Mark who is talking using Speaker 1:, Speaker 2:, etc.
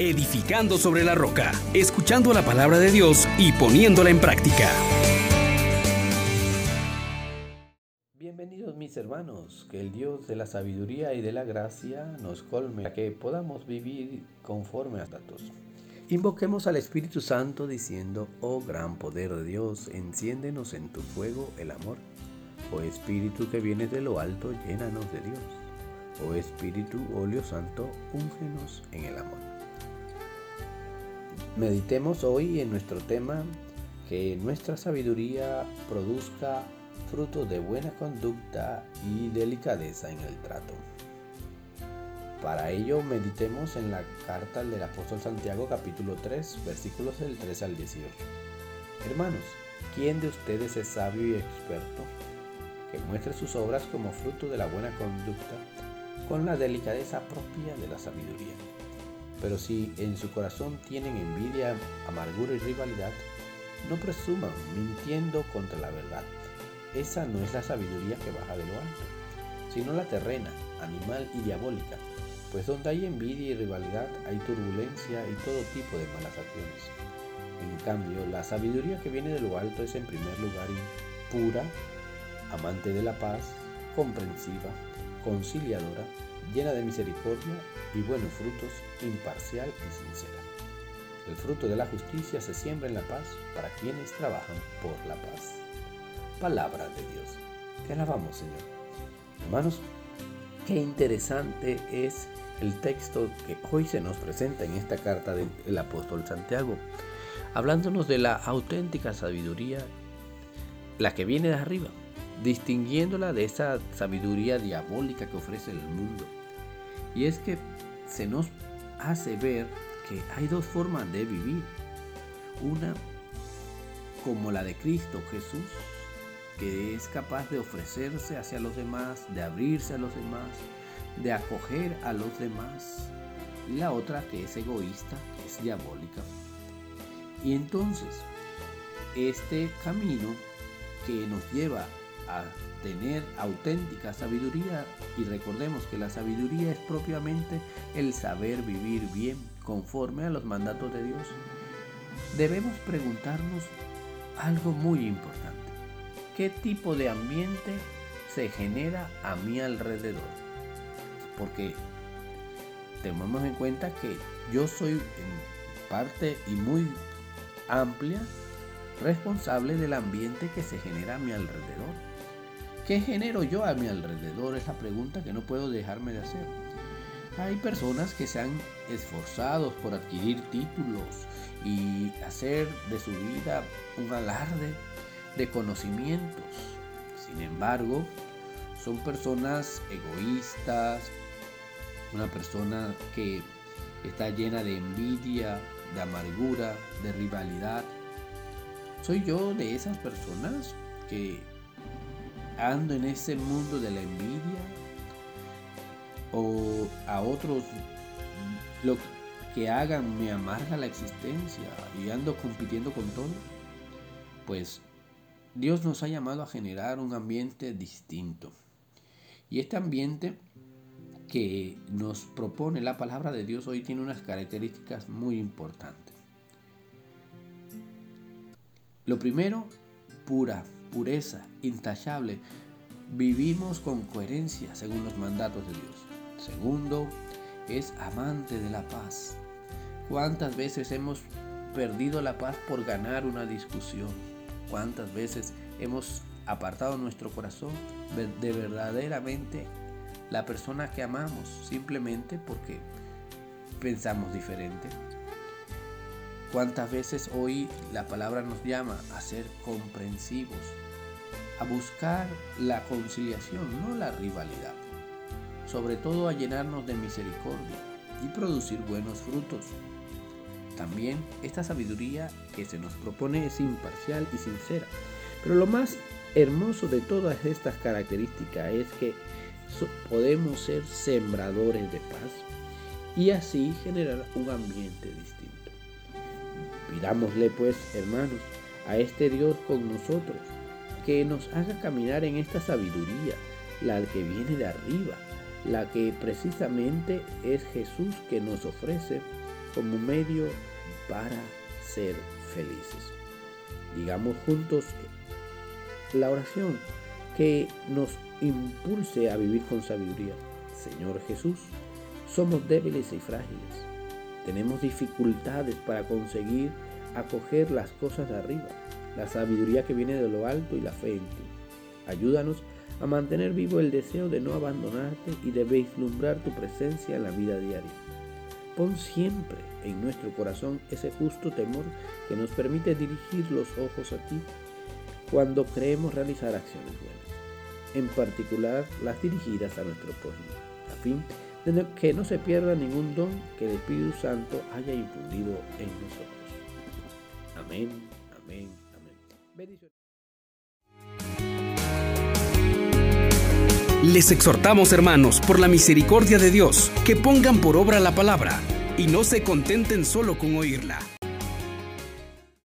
Speaker 1: edificando sobre la roca, escuchando la palabra de Dios y poniéndola en práctica.
Speaker 2: Bienvenidos mis hermanos, que el Dios de la sabiduría y de la gracia nos colme a que podamos vivir conforme a datos. Invoquemos al Espíritu Santo diciendo, oh gran poder de Dios, enciéndenos en tu fuego el amor. Oh Espíritu que viene de lo alto, llénanos de Dios. Oh Espíritu, óleo santo, úngenos en el amor. Meditemos hoy en nuestro tema que nuestra sabiduría produzca fruto de buena conducta y delicadeza en el trato. Para ello meditemos en la carta del apóstol Santiago capítulo 3 versículos del 3 al 18. Hermanos, ¿quién de ustedes es sabio y experto? Que muestre sus obras como fruto de la buena conducta con la delicadeza propia de la sabiduría. Pero si en su corazón tienen envidia, amargura y rivalidad, no presuman mintiendo contra la verdad. Esa no es la sabiduría que baja de lo alto, sino la terrena, animal y diabólica pues donde hay envidia y rivalidad hay turbulencia y todo tipo de malas acciones. En cambio, la sabiduría que viene de lo alto es en primer lugar pura, amante de la paz, comprensiva, conciliadora, llena de misericordia y buenos frutos, imparcial y sincera. El fruto de la justicia se siembra en la paz para quienes trabajan por la paz. Palabra de Dios. Te alabamos, Señor. Hermanos, qué interesante es el texto que hoy se nos presenta en esta carta del apóstol Santiago, hablándonos de la auténtica sabiduría, la que viene de arriba, distinguiéndola de esa sabiduría diabólica que ofrece el mundo. Y es que se nos hace ver que hay dos formas de vivir. Una como la de Cristo Jesús, que es capaz de ofrecerse hacia los demás, de abrirse a los demás, de acoger a los demás. Y la otra que es egoísta, que es diabólica. Y entonces, este camino que nos lleva a tener auténtica sabiduría, y recordemos que la sabiduría es propiamente el saber vivir bien conforme a los mandatos de Dios, debemos preguntarnos algo muy importante. ¿Qué tipo de ambiente se genera a mi alrededor? porque tenemos en cuenta que yo soy en parte y muy amplia responsable del ambiente que se genera a mi alrededor. ¿Qué genero yo a mi alrededor? Es la pregunta que no puedo dejarme de hacer. Hay personas que se han esforzado por adquirir títulos y hacer de su vida un alarde de conocimientos. Sin embargo, son personas egoístas, una persona que está llena de envidia, de amargura, de rivalidad. Soy yo de esas personas que ando en ese mundo de la envidia o a otros lo que hagan me amarga la existencia y ando compitiendo con todo. Pues Dios nos ha llamado a generar un ambiente distinto. Y este ambiente que nos propone la palabra de Dios hoy tiene unas características muy importantes. Lo primero, pura, pureza, intachable. Vivimos con coherencia según los mandatos de Dios. Segundo, es amante de la paz. ¿Cuántas veces hemos perdido la paz por ganar una discusión? ¿Cuántas veces hemos apartado nuestro corazón de verdaderamente la persona que amamos simplemente porque pensamos diferente. ¿Cuántas veces hoy la palabra nos llama a ser comprensivos, a buscar la conciliación, no la rivalidad, sobre todo a llenarnos de misericordia y producir buenos frutos? También esta sabiduría que se nos propone es imparcial y sincera, pero lo más hermoso de todas estas características es que podemos ser sembradores de paz y así generar un ambiente distinto. Pidámosle pues, hermanos, a este Dios con nosotros, que nos haga caminar en esta sabiduría, la que viene de arriba, la que precisamente es Jesús que nos ofrece como medio para ser felices. Digamos juntos la oración que nos impulse a vivir con sabiduría. Señor Jesús, somos débiles y frágiles. Tenemos dificultades para conseguir acoger las cosas de arriba, la sabiduría que viene de lo alto y la fe en ti. Ayúdanos a mantener vivo el deseo de no abandonarte y de vislumbrar tu presencia en la vida diaria. Pon siempre en nuestro corazón ese justo temor que nos permite dirigir los ojos a ti cuando creemos realizar acciones buenas, en particular las dirigidas a nuestro prójimo, a fin que no se pierda ningún don que el Espíritu Santo haya infundido en nosotros. Amén, amén, amén.
Speaker 1: Les exhortamos, hermanos, por la misericordia de Dios, que pongan por obra la palabra y no se contenten solo con oírla.